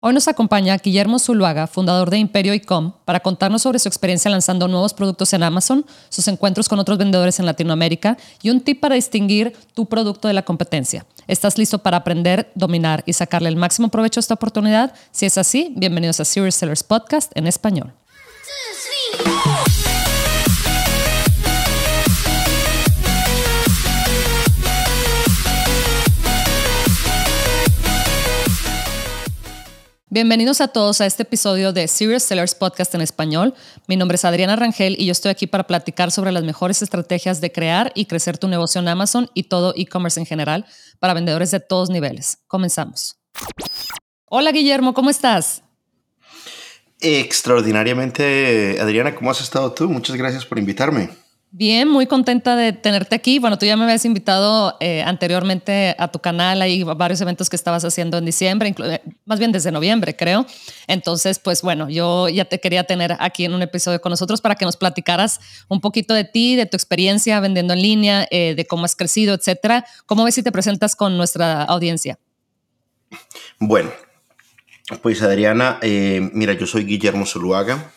Hoy nos acompaña Guillermo Zuluaga, fundador de Imperio ICOM, para contarnos sobre su experiencia lanzando nuevos productos en Amazon, sus encuentros con otros vendedores en Latinoamérica y un tip para distinguir tu producto de la competencia. ¿Estás listo para aprender, dominar y sacarle el máximo provecho a esta oportunidad? Si es así, bienvenidos a Serious Sellers Podcast en español. Bienvenidos a todos a este episodio de Serious Sellers Podcast en español. Mi nombre es Adriana Rangel y yo estoy aquí para platicar sobre las mejores estrategias de crear y crecer tu negocio en Amazon y todo e-commerce en general para vendedores de todos niveles. Comenzamos. Hola Guillermo, ¿cómo estás? Extraordinariamente, Adriana, ¿cómo has estado tú? Muchas gracias por invitarme. Bien, muy contenta de tenerte aquí. Bueno, tú ya me habías invitado eh, anteriormente a tu canal, hay varios eventos que estabas haciendo en diciembre, eh, más bien desde noviembre, creo. Entonces, pues bueno, yo ya te quería tener aquí en un episodio con nosotros para que nos platicaras un poquito de ti, de tu experiencia vendiendo en línea, eh, de cómo has crecido, etcétera. ¿Cómo ves si te presentas con nuestra audiencia? Bueno, pues Adriana, mira, yo soy Guillermo Zuluaga.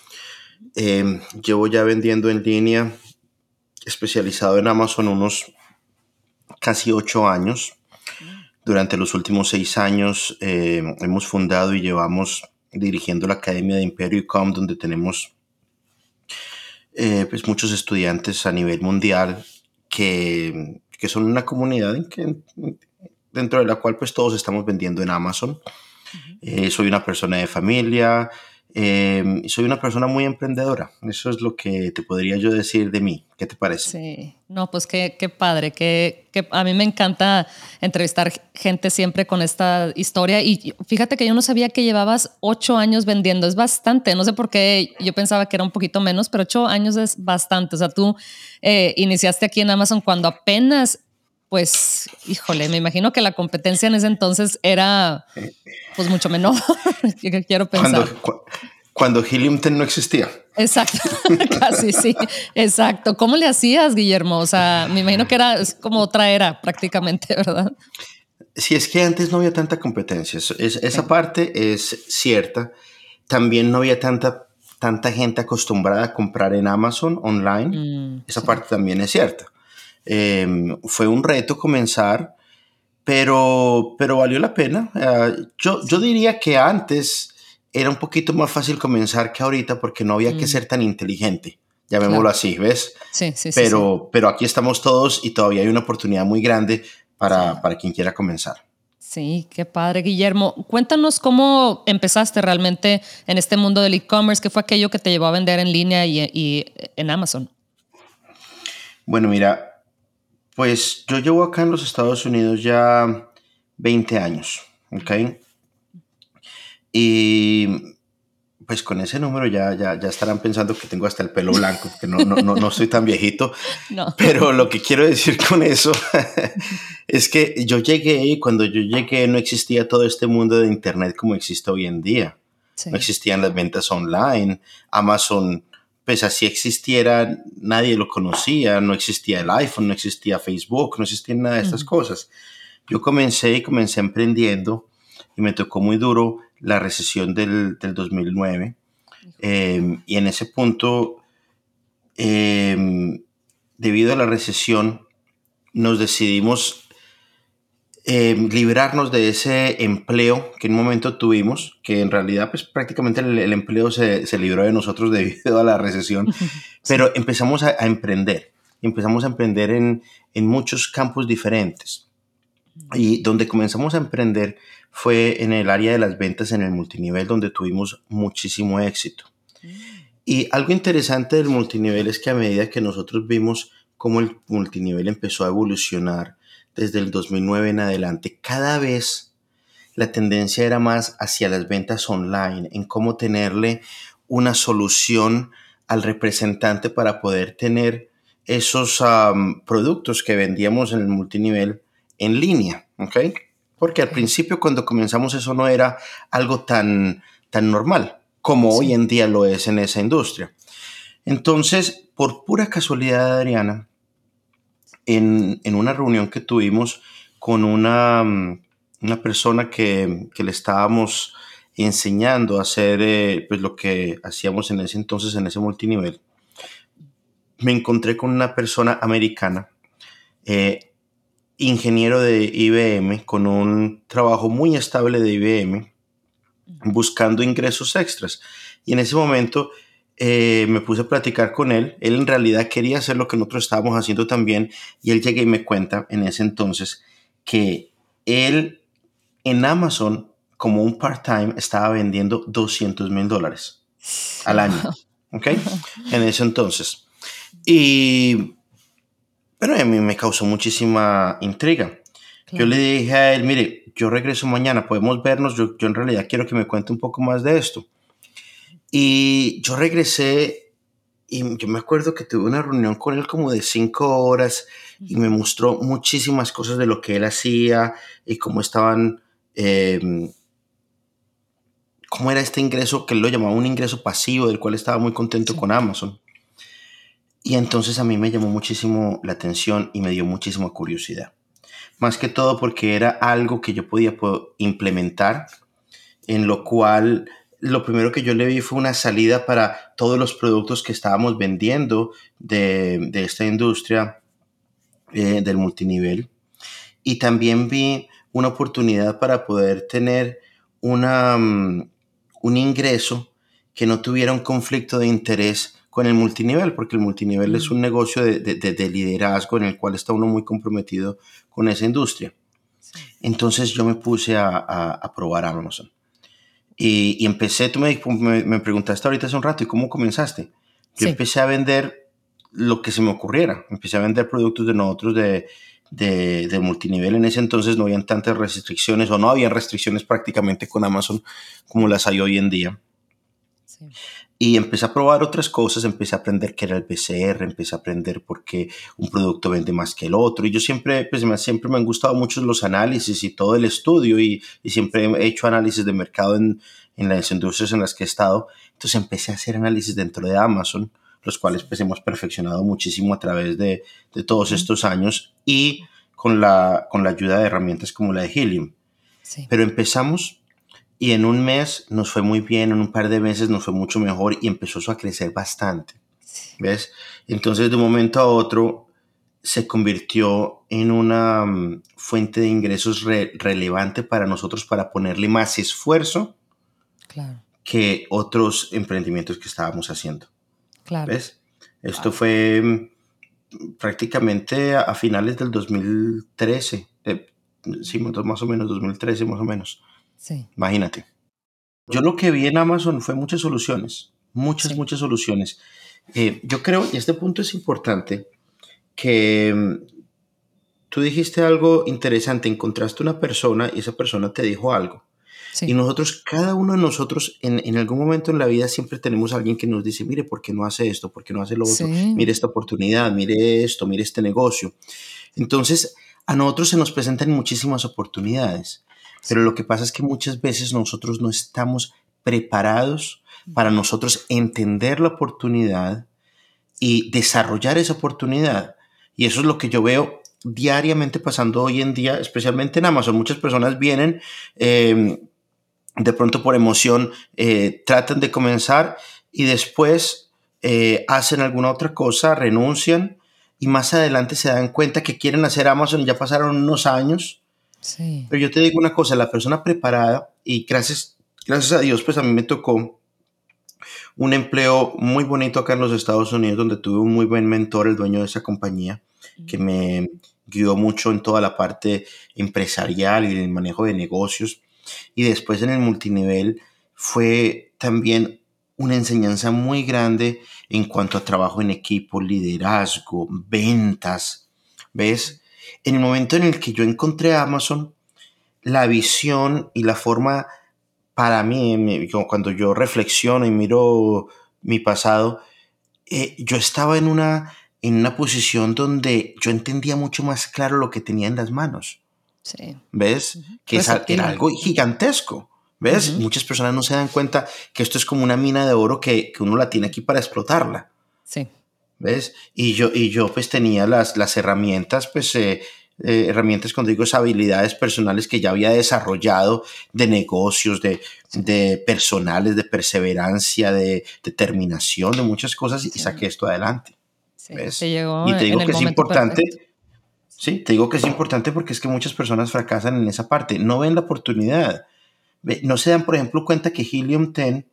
llevo ya vendiendo en línea especializado en Amazon unos casi ocho años. Durante los últimos seis años eh, hemos fundado y llevamos dirigiendo la Academia de Imperio.com, donde tenemos eh, pues muchos estudiantes a nivel mundial que, que, son una comunidad en que, dentro de la cual pues todos estamos vendiendo en Amazon. Eh, soy una persona de familia, eh, soy una persona muy emprendedora. Eso es lo que te podría yo decir de mí. ¿Qué te parece? Sí, no, pues qué, qué padre. Que, a mí me encanta entrevistar gente siempre con esta historia. Y fíjate que yo no sabía que llevabas ocho años vendiendo. Es bastante. No sé por qué yo pensaba que era un poquito menos, pero ocho años es bastante. O sea, tú eh, iniciaste aquí en Amazon cuando apenas pues, híjole, me imagino que la competencia en ese entonces era pues mucho menor. Quiero pensar. Cuando, cuando Helium 10 no existía. Exacto, casi sí, exacto. ¿Cómo le hacías, Guillermo? O sea, me imagino que era como otra era prácticamente, ¿verdad? Sí, es que antes no había tanta competencia. esa parte es cierta. También no había tanta, tanta gente acostumbrada a comprar en Amazon online. Mm, esa parte también es cierta. Em, fue un reto comenzar, pero, pero valió la pena. Eh, yo, yo diría que antes era un poquito más fácil comenzar que ahorita porque no había que mm. ser tan inteligente, llamémoslo así, ¿ves? Sí, sí, pero, sí, Pero aquí estamos todos y todavía hay una oportunidad muy grande para, para quien quiera comenzar. Sí, qué padre, Guillermo. Cuéntanos cómo empezaste realmente en este mundo del e-commerce, qué fue aquello que te llevó a vender en línea y, y en Amazon. Bueno, mira, pues yo llevo acá en los Estados Unidos ya 20 años, ¿ok? Y pues con ese número ya, ya, ya estarán pensando que tengo hasta el pelo blanco, que no, no, no, no soy tan viejito. No. Pero lo que quiero decir con eso es que yo llegué y cuando yo llegué no existía todo este mundo de Internet como existe hoy en día. No existían las ventas online. Amazon pues así existiera, nadie lo conocía, no existía el iPhone, no existía Facebook, no existían nada de estas cosas. Yo comencé y comencé emprendiendo y me tocó muy duro la recesión del, del 2009. Em, y en ese punto, em, debido a la recesión, nos decidimos eh, librarnos de ese empleo que en un momento tuvimos, que en realidad pues prácticamente el, empleo se, se, libró de nosotros debido a la recesión, pero empezamos a, emprender, empezamos a emprender en, en muchos campos diferentes. Y donde comenzamos a emprender fue en el área de las ventas en el multinivel, donde tuvimos muchísimo éxito. Y algo interesante del multinivel es que a medida que nosotros vimos cómo el multinivel empezó a evolucionar, desde el 2009 en adelante, cada vez la tendencia era más hacia las ventas online, en cómo tenerle una solución al representante para poder tener esos productos que vendíamos en el multinivel en línea, ¿ok? Porque al principio cuando comenzamos eso no era algo tan, tan normal como hoy en día lo es en esa industria. Entonces, por pura casualidad, Adriana, en, una reunión que tuvimos con una, mm, una persona que, le estábamos enseñando a hacer eh, pues lo que hacíamos en ese entonces, en ese multinivel, me encontré con una persona americana, eh, ingeniero de IBM, con un trabajo muy estable de IBM, buscando ingresos extras. Y en ese momento eh, me puse a platicar con él. Él en realidad quería hacer lo que nosotros estábamos haciendo también. Y él llega y me cuenta en ese entonces que él en Amazon, como un part-time, estaba vendiendo 200 mil dólares al año. ¿Ok? En ese entonces. Y, pero a mí me causó muchísima intriga. Yo le dije a él, mire, yo regreso mañana, podemos vernos, yo, yo en realidad quiero que me cuente un poco más de esto. Y yo regresé y yo me acuerdo que tuve una reunión con él como de cinco horas y me mostró muchísimas cosas de lo que él hacía y cómo estaban, em, cómo era este ingreso que él lo llamaba un ingreso pasivo, del cual estaba muy contento con Amazon. Y entonces a mí me llamó muchísimo la atención y me dio muchísima curiosidad. Más que todo porque era algo que yo podía implementar, en lo cual lo primero que yo le vi fue una salida para todos los productos que estábamos vendiendo de, esta industria eh, del multinivel. Y también vi una oportunidad para poder tener una, mm, un ingreso que no tuviera un conflicto de interés con el multinivel, porque el multinivel es un negocio de, liderazgo en el cual está uno muy comprometido con esa industria. Entonces yo me puse a, probar Amazon. Y, empecé, tú me, me, preguntaste ahorita hace un rato, ¿y cómo comenzaste? Yo empecé a vender lo que se me ocurriera. Empecé a vender productos de nosotros de, de, multinivel. En ese entonces no habían tantas restricciones o no había restricciones prácticamente con Amazon como las hay hoy en día. Sí. Y empecé a probar otras cosas, empecé a aprender qué era el PCR, empecé a aprender por qué un producto vende más que el otro. Y yo siempre, pues, me, siempre me han gustado mucho los análisis y todo el estudio y, y siempre he hecho análisis de mercado en, en, las industrias en las que he estado. Entonces empecé a hacer análisis dentro de Amazon, los cuales pues hemos perfeccionado muchísimo a través de, de todos estos años y con la, con la ayuda de herramientas como la de Helium. Sí. Pero empezamos y en un mes nos fue muy bien, en un par de meses nos fue mucho mejor y empezó eso a crecer bastante. ¿Ves? Entonces de un momento a otro se convirtió en una mm, fuente de ingresos relevante para nosotros para ponerle más esfuerzo que otros emprendimientos que estábamos haciendo. Claro. ¿Ves? Esto fue mm, prácticamente a, finales del 2013, eh, sí, más o menos 2013 más o menos. Imagínate. Yo lo que vi en Amazon fue muchas soluciones, muchas, muchas soluciones. Eh, yo creo, y este punto es importante, que mm, tú dijiste algo interesante, encontraste una persona y esa persona te dijo algo. Y nosotros, cada uno de nosotros, en, en, algún momento en la vida siempre tenemos a alguien que nos dice, mire, ¿por qué no hace esto? ¿Por qué no hace lo otro? Mire esta oportunidad, mire esto, mire este negocio. Entonces, a nosotros se nos presentan muchísimas oportunidades. Pero lo que pasa es que muchas veces nosotros no estamos preparados para nosotros entender la oportunidad y desarrollar esa oportunidad. Y eso es lo que yo veo diariamente pasando hoy en día, especialmente en Amazon. Muchas personas vienen em, de pronto por emoción, eh, tratan de comenzar y después eh, hacen alguna otra cosa, renuncian y más adelante se dan cuenta que quieren hacer Amazon y ya pasaron unos años pero yo te digo una cosa, la persona preparada, y gracias, gracias a Dios, pues a mí me tocó un empleo muy bonito acá en los Estados Unidos, donde tuve un muy buen mentor, el dueño de esa compañía, que me guió mucho en toda la parte empresarial y en el manejo de negocios. Y después en el multinivel fue también una enseñanza muy grande en cuanto a trabajo en equipo, liderazgo, ventas. ¿Ves? En el momento en el que yo encontré Amazon, la visión y la forma para mí, cuando yo reflexiono y miro mi pasado, eh, yo estaba en una, en una posición donde yo entendía mucho más claro lo que tenía en las manos. Sí. ¿Ves? Que era algo gigantesco. ¿Ves? Muchas personas no se dan cuenta que esto es como una mina de oro que, que uno la tiene aquí para explotarla. Sí. ¿Ves? Y yo, y yo pues tenía las, las herramientas, pues, eh, eh, herramientas, cuando digo habilidades personales que ya había desarrollado de negocios, de, de personales, de perseverancia, de determinación, de muchas cosas y saqué esto adelante. Sí, te llegó y te digo que es importante. perfecto. Sí, te digo que es importante porque es que muchas personas fracasan en esa parte, no ven la oportunidad. No se dan, por ejemplo, cuenta que Helium 10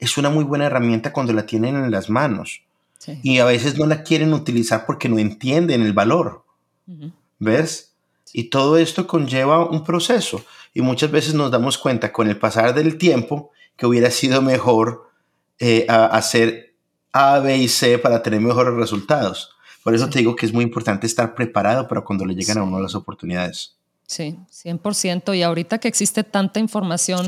es una muy buena herramienta cuando la tienen en las manos Sí. y a veces no la quieren utilizar porque no entienden el valor. Ujú. ¿Ves? Y todo esto conlleva un proceso y muchas veces nos damos cuenta con el pasar del tiempo que hubiera sido mejor eh, a- hacer A, B y C para tener mejores resultados. Por eso Sí. te digo que es muy importante estar preparado para cuando le llegan a uno las oportunidades. Sí, 100%. Y ahorita que existe tanta información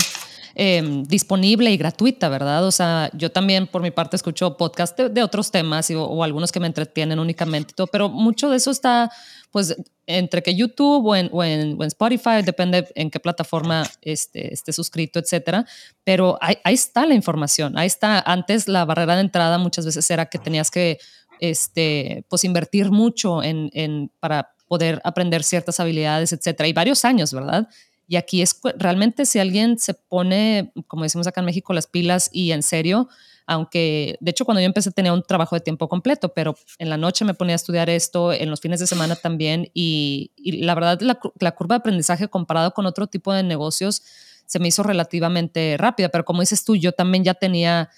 eh, disponible y gratuita, ¿verdad? O sea, yo también por mi parte escucho podcast de, otros temas o, algunos que me entretienen únicamente, pero mucho de eso está pues entre que YouTube o en, Spotify, depende en qué plataforma este, esté suscrito, etcétera. Pero ahí, está la información, ahí está. Antes la barrera de entrada muchas veces era que tenías que este, pues invertir mucho en, para poder aprender ciertas habilidades, etcétera, y varios años, ¿verdad? Y aquí es realmente si alguien se pone, como decimos acá en México, las pilas y en serio, aunque de hecho cuando yo empecé tenía un trabajo de tiempo completo, pero en la noche me ponía a estudiar esto, en los fines de semana también, y, y la verdad la curva de aprendizaje comparado con otro tipo de negocios se me hizo relativamente rápida, pero como dices tú, yo también ya tenía...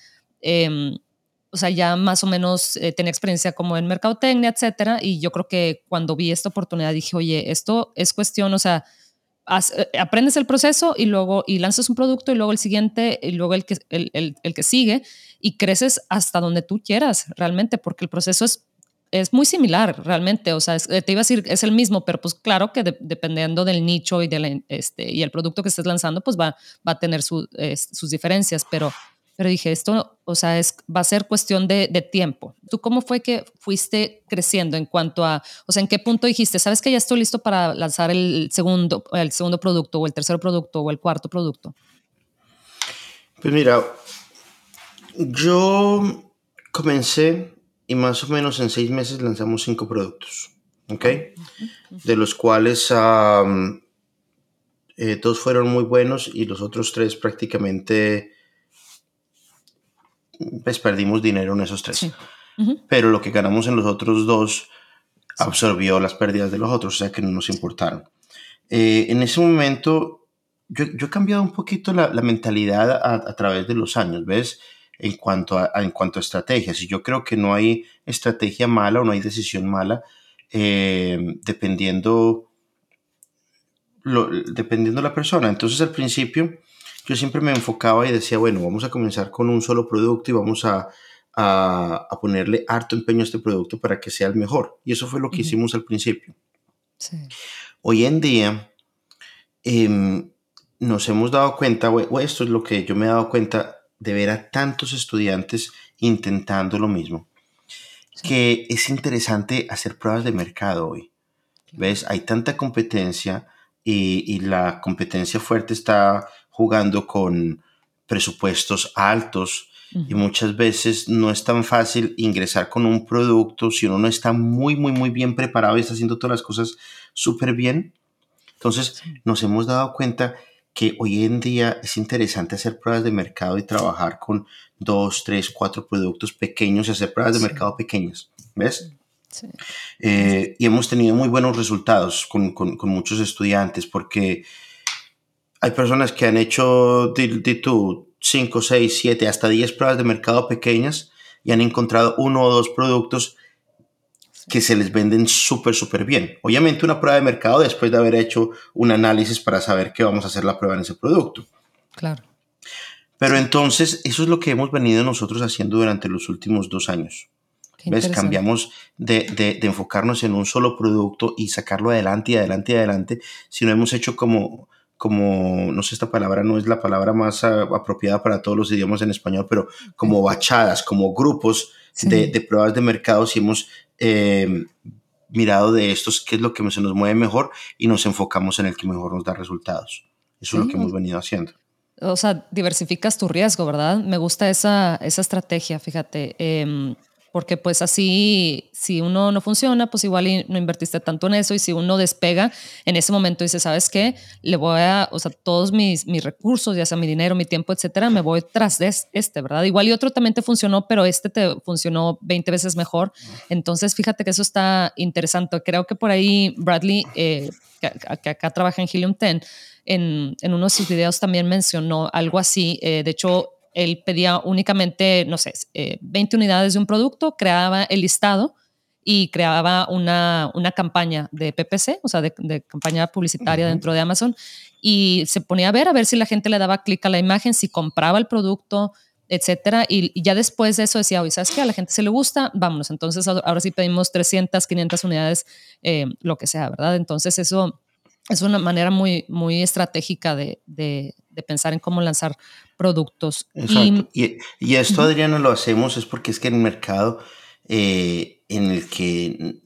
em, o sea, ya más o menos eh, tenía experiencia como en mercadotecnia, etcétera, y yo creo que cuando vi esta oportunidad dije, oye, esto es cuestión, o sea, haz- eh, aprendes el proceso y luego y lanzas un producto y luego el siguiente y luego el que, el, el- que sigue y creces hasta donde tú quieras realmente, porque el proceso es, es muy similar realmente, o sea, es- eh, te iba a decir, es el mismo, pero pues claro que de- dependiendo del nicho y, de este, y el producto que estés lanzando, pues va, va a tener su- sus diferencias, pero pero dije, esto, o sea, es, va a ser cuestión de, de tiempo. ¿Tú cómo fue que fuiste creciendo en cuanto a, o sea, en qué punto dijiste, sabes que ya estoy listo para lanzar el segundo, el segundo producto o el tercer producto o el cuarto producto? Pues mira, yo comencé y más o menos en seis meses lanzamos cinco productos, ¿ok? De los cuales am, eh, dos fueron muy buenos y los otros tres prácticamente pues perdimos dinero en esos tres. Sí. Pero lo que ganamos en los otros dos absorbió las pérdidas de los otros, o sea que no nos importaron. Eh, en ese momento, yo, yo he cambiado un poquito la, la mentalidad a, a través de los años, ¿ves? En cuanto a, a- en cuanto a estrategias. Y yo creo que no hay estrategia mala o no hay decisión mala, eh, dependiendo, lo, dependiendo la persona. Entonces, al principio, yo siempre me enfocaba y decía, bueno, vamos a comenzar con un solo producto y vamos a, a, a ponerle harto empeño a este producto para que sea el mejor. Y eso fue lo que hicimos al principio. Sí. Hoy en día em, nos hemos dado cuenta, o o esto es lo que yo me he dado cuenta de ver a tantos estudiantes intentando lo mismo, Sí. que es interesante hacer pruebas de mercado hoy. ¿Ves? Hay tanta competencia y, y la competencia fuerte está jugando con presupuestos altos y muchas veces no es tan fácil ingresar con un producto si uno no está muy, muy, muy bien preparado y está haciendo todas las cosas súper bien. Entonces Sí. nos hemos dado cuenta que hoy en día es interesante hacer pruebas de mercado y trabajar con dos, tres, cuatro productos pequeños y hacer pruebas de Sí. mercado pequeñas. ¿Ves? Sí. Eh, y hemos tenido muy buenos resultados con, con- con muchos estudiantes porque hay personas que han hecho di, tú, 5, 6, 7, hasta 10 pruebas de mercado pequeñas y han encontrado uno o dos productos que se les venden súper, súper bien. Obviamente una prueba de mercado después de haber hecho un análisis para saber que vamos a hacer la prueba en ese producto. Claro. Pero entonces eso es lo que hemos venido nosotros haciendo durante los últimos dos años. ¿Ves? Cambiamos de, de- de enfocarnos en un solo producto y sacarlo adelante y adelante y adelante, sino hemos hecho como, como, no sé, esta palabra no es la palabra más ah, apropiada para todos los idiomas en español, pero como bachadas, como grupos Sí. de, de pruebas de mercado, si hemos eh, mirado de estos qué es lo que se nos mueve mejor y nos enfocamos en el que mejor nos da resultados. Eso es lo Sí. que hemos venido haciendo. o sea, diversificas tu riesgo, ¿verdad? Me gusta esa, esa estrategia, fíjate. Em, porque pues así, si uno no funciona, pues igual no invertiste tanto en eso y si uno despega, en ese momento dice, ¿sabes qué? Le voy a, o sea, todos mis, mis recursos, ya sea mi dinero, mi tiempo, etcétera, me voy tras de este, ¿verdad? Igual y otro también te funcionó, pero este te funcionó 20 veces mejor. Entonces, fíjate que eso está interesante. Creo que por ahí Bradley, eh, que, acá trabaja en Helium 10, en, en uno de sus videos también mencionó algo así. Eh, de hecho, él pedía únicamente, no sé, 20 eh, unidades de un producto, creaba el listado y creaba una, una campaña de PPC, o sea, de, campaña publicitaria dentro de Amazon, y se ponía a ver, a ver si la gente le daba clic a la imagen, si compraba el producto, etcétera, y, ya después de eso decía, oye, ¿sabes qué? A la gente se le gusta, vámonos, entonces ahora sí pedimos 300, 500 unidades, eh, lo que sea, ¿verdad? Entonces eso es una manera muy, muy estratégica de, de, pensar en cómo lanzar productos. Exacto. Y, y, esto, Adriano, lo hacemos es porque es que el mercado eh, en el que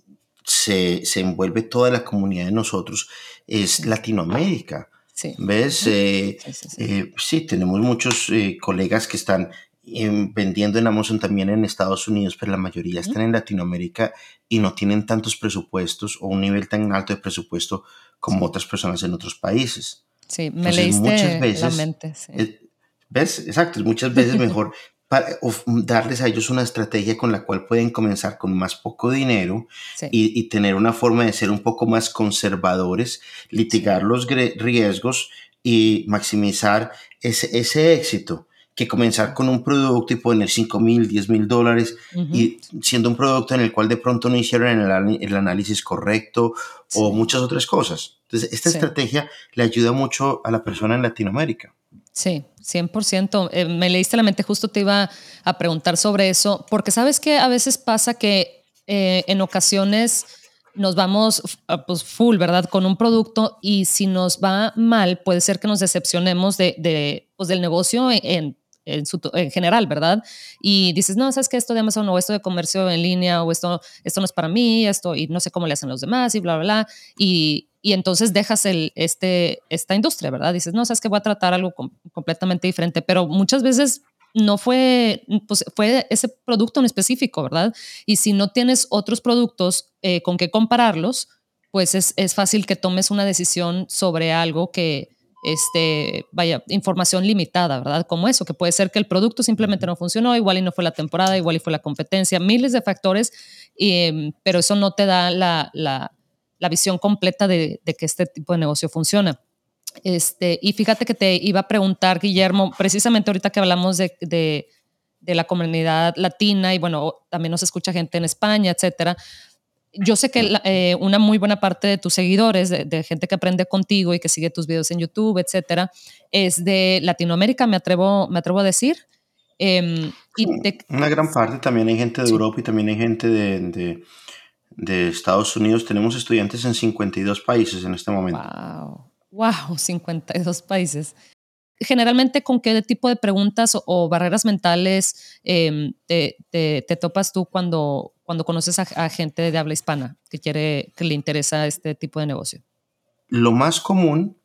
se, se, envuelve toda la comunidad de nosotros es Latinoamérica. Sí. ¿Ves? Eh, eh, sí, tenemos muchos colegas que están vendiendo en Amazon también en Estados Unidos, pero la mayoría están en Latinoamérica y no tienen tantos presupuestos o un nivel tan alto de presupuesto como otras personas en otros países. Sí, me leíste muchas veces, la mente. ¿Ves? Exacto, muchas veces mejor darles a ellos una estrategia con la cual pueden comenzar con más poco dinero y, tener una forma de ser un poco más conservadores, litigar los riesgos y maximizar ese, ese éxito que comenzar con un producto y poner 5 mil, 10 mil dólares y siendo un producto en el cual de pronto no hicieron el, análisis correcto o muchas otras cosas. Entonces, esta estrategia le ayuda mucho a la persona en Latinoamérica. Sí, 100%. Eh, me leíste la mente, justo te iba a preguntar sobre eso, porque sabes que a veces pasa que eh, en ocasiones nos vamos pues, full, ¿verdad? Con un producto y si nos va mal, puede ser que nos decepcionemos de, de pues, del negocio en, en, general, ¿verdad? Y dices, no, sabes que esto de Amazon o esto de comercio en línea o esto, esto no es para mí, esto y no sé cómo le hacen los demás y bla, bla, bla. Y, y entonces dejas el, este, esta industria, ¿verdad? Dices, no, sabes que voy a tratar algo completamente diferente, pero muchas veces no fue, pues fue ese producto en específico, ¿verdad? Y si no tienes otros productos eh, con que compararlos, pues es, es, fácil que tomes una decisión sobre algo que, este, vaya, información limitada, ¿verdad? Como eso, que puede ser que el producto simplemente no funcionó, igual y no fue la temporada, igual y fue la competencia, miles de factores, em, pero eso no te da la, la, la visión completa de, de, que este tipo de negocio funciona. Este, y fíjate que te iba a preguntar, Guillermo, precisamente ahorita que hablamos de, de, de la comunidad latina y bueno, también nos escucha gente en España, etcétera yo sé que eh, una muy buena parte de tus seguidores, de, gente que aprende contigo y que sigue tus videos en YouTube, etcétera, es de Latinoamérica, me atrevo, me atrevo a decir. Em, y una gran parte también hay gente de Europa y también hay gente de, de, Estados Unidos. Tenemos estudiantes en 52 países en este momento. Wow, wow, 52 países generalmente con qué tipo de preguntas o, barreras mentales em, te, te, topas tú cuando, cuando conoces a, gente de habla hispana que quiere, que le interesa este tipo de negocio? Lo más común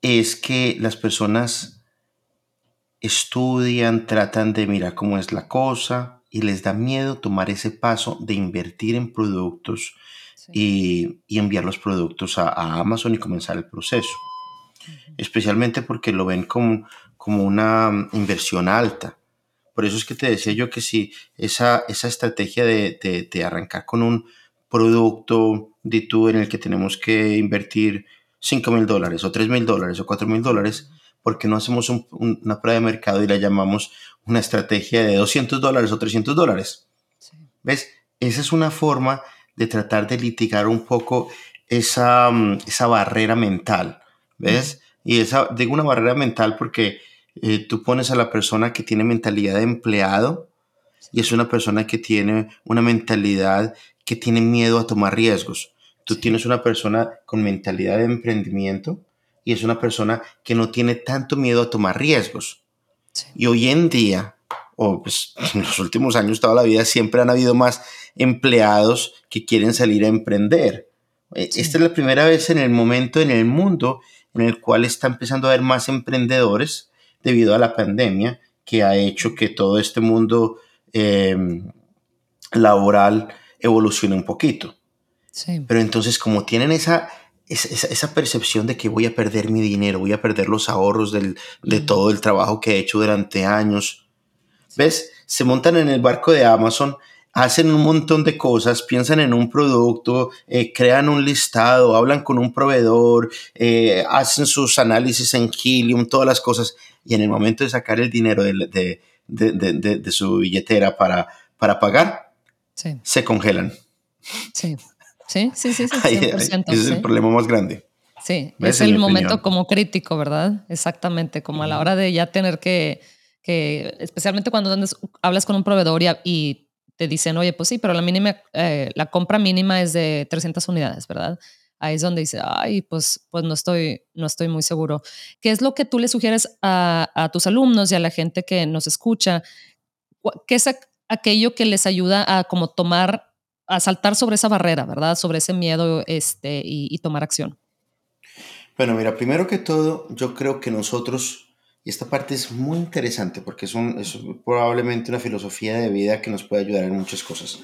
es que las personas estudian, tratan de mirar cómo es la cosa y les da miedo tomar ese paso de invertir en productos y, y, enviar los productos a, a Amazon y comenzar el proceso. Especialmente porque lo ven como, como una inversión alta. Por eso es que te decía yo que si esa, esa estrategia de, de, arrancar con un producto de tú en el que tenemos que invertir 5 mil dólares o 3 mil dólares o 4 mil dólares, porque no hacemos una prueba de mercado y la llamamos una estrategia de 200 dólares o 300 dólares? ¿Ves? Esa es una forma de tratar de litigar un poco esa, mm, esa barrera mental. ¿Ves? Y esa, digo una barrera mental porque eh, tú pones a la persona que tiene mentalidad de empleado y es una persona que tiene una mentalidad que tiene miedo a tomar riesgos. Tú tienes una persona con mentalidad de emprendimiento y es una persona que no tiene tanto miedo a tomar riesgos. Y hoy en día, o pues, en los últimos años, toda la vida, siempre han habido más empleados que quieren salir a emprender. E, esta es la primera vez en el momento en el mundo en el cual está empezando a haber más emprendedores debido a la pandemia que ha hecho que todo este mundo em, laboral evolucione un poquito. Sí. Pero entonces como tienen esa, esa, esa, percepción de que voy a perder mi dinero, voy a perder los ahorros del, de todo el trabajo que he hecho durante años, ¿ves? Se montan en el barco de Amazon hacen un montón de cosas, piensan en un producto, eh, crean un listado, hablan con un proveedor, eh, hacen sus análisis en Helium, todas las cosas, y en el momento de sacar el dinero de, de, de, su billetera para, para pagar, se congelan. Sí, sí, sí, sí. sí ese es el problema más grande. Sí, es el momento como crítico, ¿verdad? Exactamente, como a la hora de ya tener que, que especialmente cuando hablas con un proveedor y, y te dicen, oye, pues sí, pero la mínima, eh, la compra mínima es de 300 unidades, ¿verdad? Ahí es donde dice, ay, pues, pues no, estoy, no estoy muy seguro. ¿Qué es lo que tú le sugieres a, a tus alumnos y a la gente que nos escucha? ¿Qué es aquello que les ayuda a como tomar, a saltar sobre esa barrera, ¿verdad? Sobre ese miedo este, y, y tomar acción. Bueno, mira, primero que todo, yo creo que nosotros y esta parte es muy interesante porque es, es, probablemente una filosofía de vida que nos puede ayudar en muchas cosas.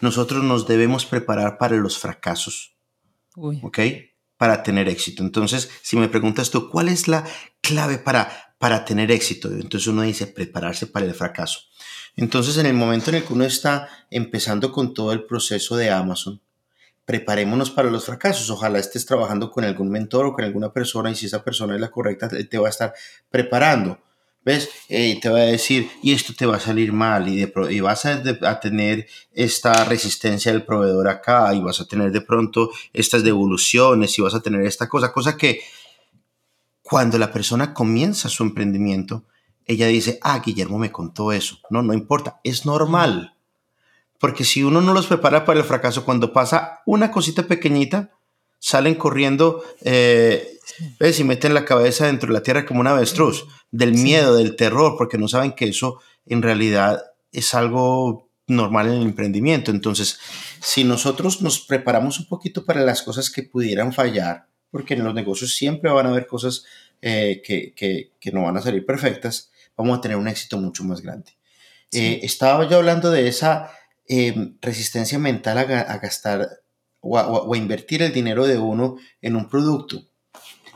Nosotros nos debemos preparar para los fracasos. ¿Ok? Para tener éxito. Entonces, si me preguntas tú, ¿cuál es la clave para, para tener éxito? Entonces uno dice, prepararse para el fracaso. Entonces, en el momento en el que uno está empezando con todo el proceso de Amazon, preparémonos para los fracasos. Ojalá estés trabajando con algún mentor o con alguna persona y si esa persona es la correcta, te va a estar preparando. ¿Ves? Eh, te va a decir, y esto te va a salir mal, y, y vas a, a, tener esta resistencia del proveedor acá, y vas a tener de pronto estas devoluciones, y vas a tener esta cosa, cosa que cuando la persona comienza su emprendimiento, ella dice, ah, Guillermo me contó eso. No, no importa, es normal. Porque si uno no los prepara para el fracaso, cuando pasa una cosita pequeñita, salen corriendo eh, ¿ves? y meten la cabeza dentro de la tierra como un avestruz, del miedo, del terror, porque no saben que eso en realidad es algo normal en el emprendimiento. Entonces, si nosotros nos preparamos un poquito para las cosas que pudieran fallar, porque en los negocios siempre van a haber cosas eh, que, que, que, no van a salir perfectas, vamos a tener un éxito mucho más grande. Eh, estaba yo hablando de esa Em, resistencia mental a, gastar o a, invertir el dinero de uno en un producto.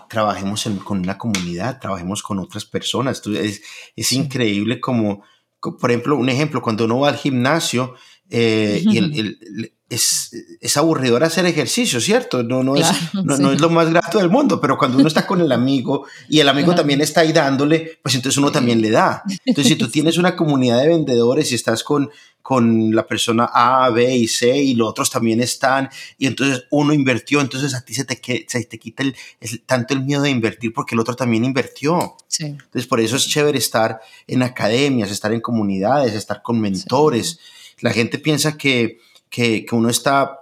Trabajemos con una comunidad, trabajemos con otras personas. Es, es increíble como, por ejemplo, un ejemplo, cuando uno va al gimnasio eh, y el, es, es, aburridor hacer ejercicio, ¿cierto? No, no, es, no, es lo más grato del mundo, pero cuando uno está con el amigo y el amigo también está ahí dándole, pues entonces uno también le da. Entonces, si tú tienes una comunidad de vendedores y estás con, con la persona A, B y C y los otros también están, y entonces uno invirtió, entonces a ti se te, se te quita el, tanto el miedo de invertir porque el otro también invirtió. Entonces, por eso es chévere estar en academias, estar en comunidades, estar con mentores. La gente piensa que que, uno está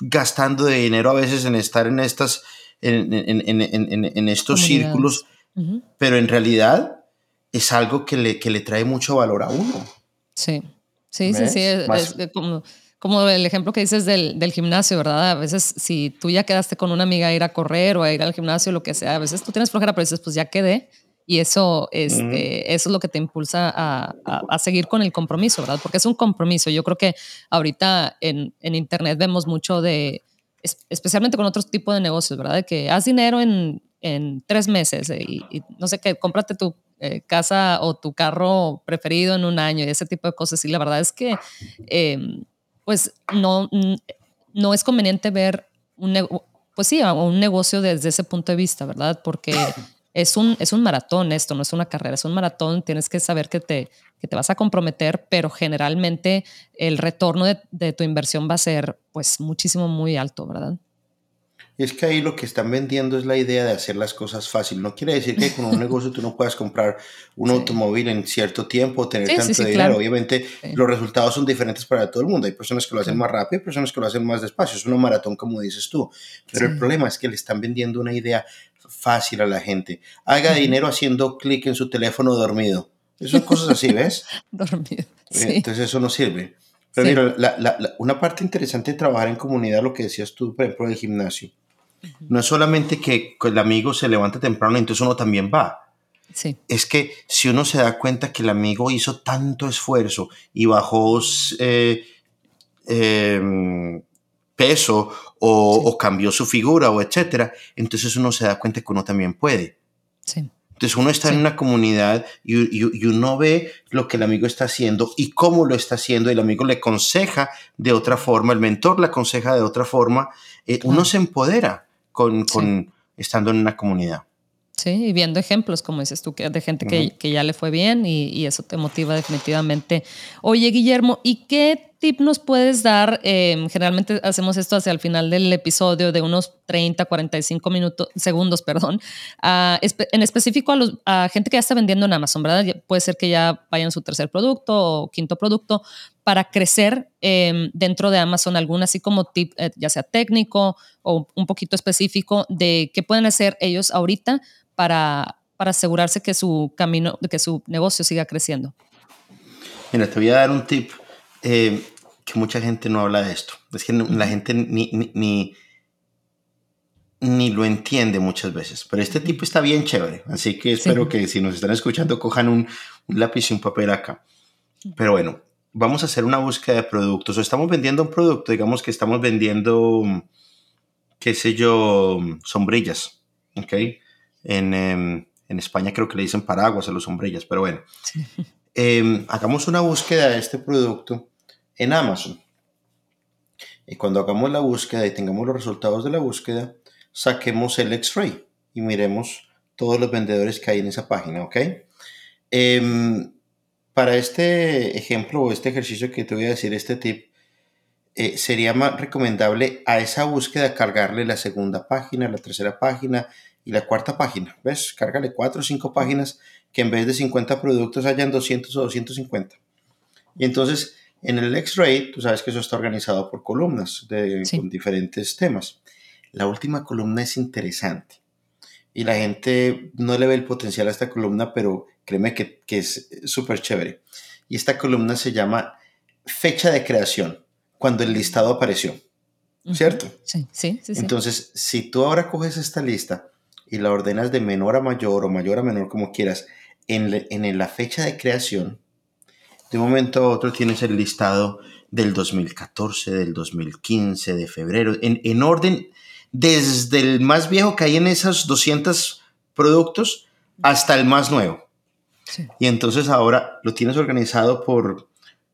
gastando de dinero a veces en estar en estas, en, en, estos círculos, pero en realidad es algo que le, que le trae mucho valor a uno. Sí, sí, sí, sí, es, como, como, el ejemplo que dices del, del, gimnasio, ¿verdad? A veces si tú ya quedaste con una amiga a ir a correr o a ir al gimnasio, lo que sea, a veces tú tienes flojera, pero dices, pues ya quedé, y eso, este, eso es lo que te impulsa a, a, seguir con el compromiso, ¿verdad? Porque es un compromiso. Yo creo que ahorita en, en Internet vemos mucho de, especialmente con otros tipos de negocios, ¿verdad? De que haz dinero en, en tres meses eh, y, no sé qué, cómprate tu eh, casa o tu carro preferido en un año y ese tipo de cosas. Y la verdad es que, em, pues, no, no es conveniente ver un, pues sí, un negocio desde ese punto de vista, ¿verdad? Porque es un, es un maratón esto, no es una carrera, es un maratón, tienes que saber que te, que te vas a comprometer, pero generalmente el retorno de, de tu inversión va a ser pues muchísimo, muy alto, ¿verdad? Es que ahí lo que están vendiendo es la idea de hacer las cosas fácil. No quiere decir que con un negocio tú no puedas comprar un automóvil en cierto tiempo o tener tanto dinero. Obviamente los resultados son diferentes para todo el mundo. Hay personas que lo hacen más rápido, hay personas que lo hacen más despacio. Es una maratón, como dices tú. Pero el problema es que le están vendiendo una idea fácil a la gente. Haga dinero haciendo clic en su teléfono dormido. Son cosas así, ¿ves? dormido. Eh, entonces eso no sirve. Pero mira, una parte interesante de trabajar en comunidad, lo que decías tú, por ejemplo, del gimnasio, no es solamente que el amigo se levanta temprano y entonces uno también va. Sí. Es que si uno se da cuenta que el amigo hizo tanto esfuerzo y bajó eh, em, peso o, cambió su figura o etcétera, entonces uno se da cuenta que uno también puede. Entonces uno está en una comunidad y, uno ve lo que el amigo está haciendo y cómo lo está haciendo, y el amigo le aconseja de otra forma, el mentor le aconseja de otra forma, eh, uno se empodera con, con estando en una comunidad. Sí, y viendo ejemplos, como dices tú, de gente que, ya le fue bien y, eso te motiva definitivamente. Oye, Guillermo, ¿y qué tip nos puedes dar? Em, generalmente hacemos esto hacia el final del episodio de unos 30, 45 minutos, segundos, perdón, en específico a, los, a gente que ya está vendiendo en Amazon, ¿verdad? Puede ser que ya vayan su tercer producto o quinto producto para crecer em, dentro de Amazon, algún así como tip, eh, ya sea técnico o un poquito específico de qué pueden hacer ellos ahorita para, para asegurarse que su camino, que su negocio siga creciendo? Mira, te voy a dar un tip eh, que mucha gente no habla de esto. Es que la gente ni, ni, ni, lo entiende muchas veces. Pero este tip está bien chévere. Así que espero que si nos están escuchando cojan un, un lápiz y un papel acá. Pero bueno, vamos a hacer una búsqueda de productos. O estamos vendiendo un producto, digamos que estamos vendiendo, qué sé yo, sombrillas. ¿Ok? Em, en, España creo que le dicen paraguas a los sombrillas, pero bueno. Em, hagamos una búsqueda de este producto en Amazon. Y cuando hagamos la búsqueda y tengamos los resultados de la búsqueda, saquemos el X-Ray y miremos todos los vendedores que hay en esa página, ¿ok? Em, para este ejemplo o este ejercicio que te voy a decir, este tip, eh, sería más recomendable a esa búsqueda cargarle la segunda página, la tercera página y la cuarta página. ¿Ves? Cárgale cuatro o cinco páginas que en vez de 50 productos hayan 200 o 250. Y entonces en el X-Ray, tú sabes que eso está organizado por columnas de, con diferentes temas. La última columna es interesante y la gente no le ve el potencial a esta columna, pero créeme que, que es súper chévere. Y esta columna se llama fecha de creación, cuando el listado apareció. ¿Cierto? Sí, sí, sí. Entonces, si tú ahora coges esta lista y la ordenas de menor a mayor o mayor a menor como quieras, en, en la fecha de creación, de un momento a otro tienes el listado del 2014, del 2015, de febrero, en, en orden desde el más viejo que hay en esos 200 productos hasta el más nuevo. Y entonces ahora lo tienes organizado por,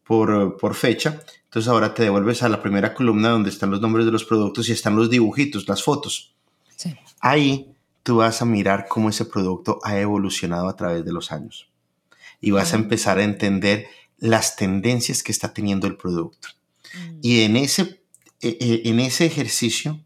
por, por, fecha. Entonces ahora te devuelves a la primera columna donde están los nombres de los productos y están los dibujitos, las fotos. Sí. Ahí tú vas a mirar cómo ese producto ha evolucionado a través de los años y vas a empezar a entender las tendencias que está teniendo el producto. Mm. Y en ese, e, e, en ese ejercicio,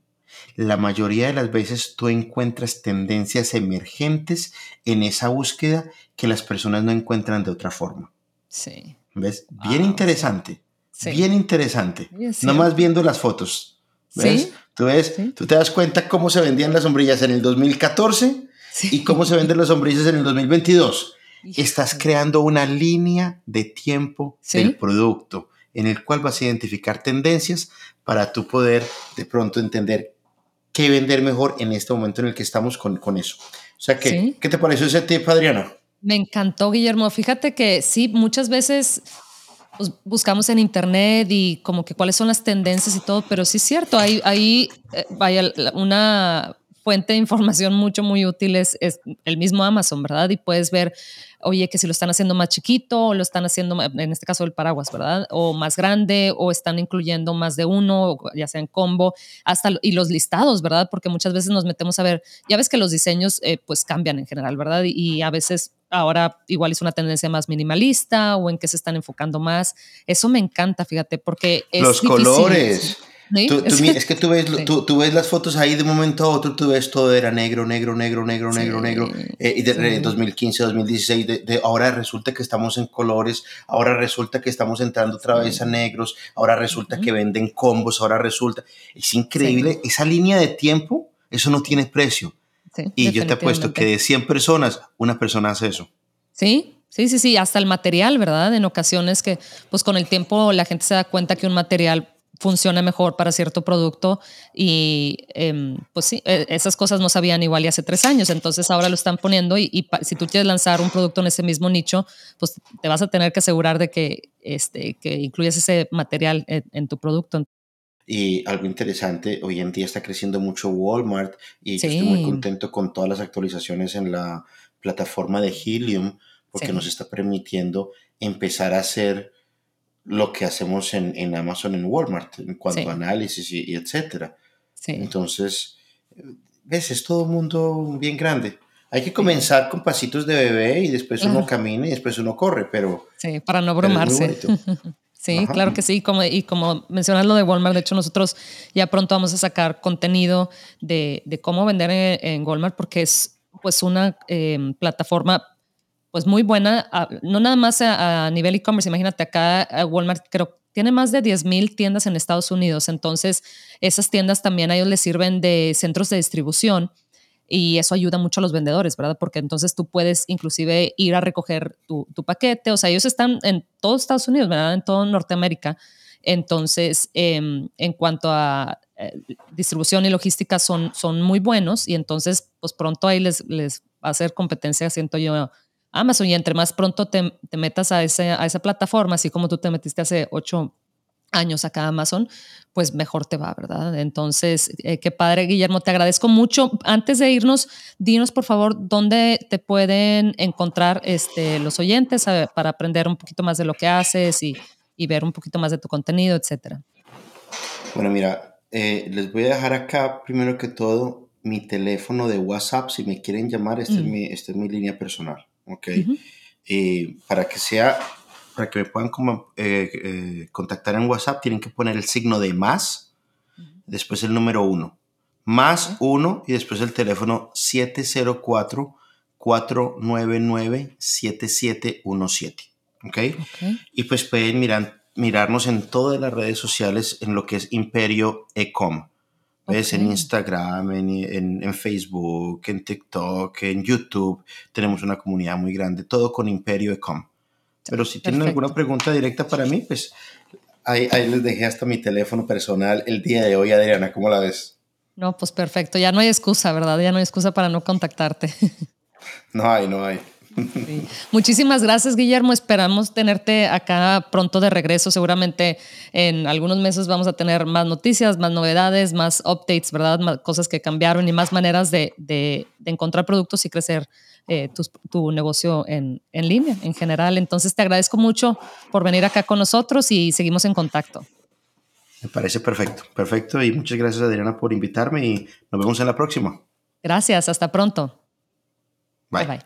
la mayoría de las veces tú encuentras tendencias emergentes en esa búsqueda que las personas no encuentran de otra forma. Sí. ¿Ves? Bien interesante. Bien interesante. no más viendo las fotos. ¿Ves? Tú ves, tú te das cuenta cómo se vendían las sombrillas en el 2014 y cómo se venden las sombrillas en el 2022. Estás creando una línea de tiempo del producto en el cual vas a identificar tendencias para tú poder de pronto entender qué vender mejor en este momento en el que estamos con, con eso. O sea, que, ¿qué te pareció ese tip, Adriana? Me encantó, Guillermo. Fíjate que sí, muchas veces pues, buscamos en internet y como que cuáles son las tendencias y todo, pero sí es cierto, ahí, ahí eh, vaya una fuente de información mucho, muy útil es, el mismo Amazon, ¿verdad? Y puedes ver, oye, que si lo están haciendo más chiquito o lo están haciendo, en este caso el paraguas, ¿verdad? O más grande o están incluyendo más de uno, ya sea en combo, hasta y los listados, ¿verdad? Porque muchas veces nos metemos a ver, ya ves que los diseños eh, pues cambian en general, ¿verdad? y a veces ahora igual es una tendencia más minimalista o en qué se están enfocando más. Eso me encanta, fíjate, porque es los colores. es que tú ves, tú, ves las fotos ahí de momento a otro, tú ves todo era negro, negro, negro, negro, negro, negro. Eh, y de, 2015, 2016, de, ahora resulta que estamos en colores, ahora resulta que estamos entrando otra vez a negros, ahora resulta que venden combos, ahora resulta. Es increíble, esa línea de tiempo, eso no tiene precio y yo te apuesto que de 100 personas, una persona hace eso. Sí, sí, sí, sí, hasta el material, ¿verdad? En ocasiones que pues con el tiempo la gente se da cuenta que un material funcione mejor para cierto producto y em, pues sí, e, esas cosas no sabían igual y hace tres años, entonces ahora lo están poniendo y, si tú quieres lanzar un producto en ese mismo nicho, pues te vas a tener que asegurar de que, este, que incluyas ese material en, tu producto. Y algo interesante, hoy en día está creciendo mucho Walmart y estoy muy contento con todas las actualizaciones en la plataforma de Helium porque nos está permitiendo empezar a hacer lo que hacemos en, en Amazon, en Walmart, en cuanto a análisis y, etcétera. Entonces, ves, es todo un mundo bien grande. Hay que comenzar con pasitos de bebé y después uno camina y después uno corre, pero... Sí, para no abrumarse. sí, claro que sí. Como, y como mencionas lo de Walmart, de hecho nosotros ya pronto vamos a sacar contenido de, de cómo vender en, Walmart porque es pues una eh, plataforma pues muy buena, no nada más a, nivel e-commerce, imagínate acá Walmart creo tiene más de 10.000 tiendas en Estados Unidos, entonces esas tiendas también a ellos les sirven de centros de distribución y eso ayuda mucho a los vendedores, ¿verdad? Porque entonces tú puedes inclusive ir a recoger tu, paquete, o sea, ellos están en todo Estados Unidos, ¿verdad? En todo Norteamérica. Entonces, em, en cuanto a eh, distribución y logística son, son muy buenos y entonces, pues pronto ahí les, les va a hacer competencia, siento yo, Amazon y entre más pronto te, metas a, ese, a esa plataforma, así como tú te metiste hace ocho años acá a Amazon, pues mejor te va, ¿verdad? Entonces, eh, qué padre, Guillermo, te agradezco mucho. Antes de irnos, dinos por favor dónde te pueden encontrar este, los oyentes para aprender un poquito más de lo que haces y, ver un poquito más de tu contenido, etcétera. Bueno, mira, eh, les voy a dejar acá primero que todo mi teléfono de WhatsApp. Si me quieren llamar, esta, es, mm. mi, esta es mi línea personal. ¿Ok? Eh, para que sea, para que me puedan como, eh, eh, contactar en WhatsApp, tienen que poner el signo de más, después el número uno. Más uno y después el teléfono 704-499-7717. ¿ok? Y pues pueden mirar, mirarnos en todas las redes sociales en lo que es Imperio Ecom. ¿Ves? En Instagram, en, en, Facebook, en TikTok, en YouTube. Tenemos una comunidad muy grande, todo con Imperio Ecom. Pero si tienen alguna pregunta directa para mí, pues ahí, ahí, les dejé hasta mi teléfono personal el día de hoy, Adriana. ¿Cómo la ves? No, pues perfecto. Ya no hay excusa, ¿verdad? Ya no hay excusa para no contactarte. No hay, no hay. Muchísimas gracias, Guillermo. Esperamos tenerte acá pronto de regreso. Seguramente en algunos meses vamos a tener más noticias, más novedades, más updates, ¿verdad? cosas que cambiaron y más maneras de, encontrar productos y crecer eh, tu, negocio en, en línea en general. Entonces, te agradezco mucho por venir acá con nosotros y seguimos en contacto. Me parece perfecto, perfecto. Y muchas gracias, Adriana, por invitarme y nos vemos en la próxima. Gracias, hasta pronto. bye. bye.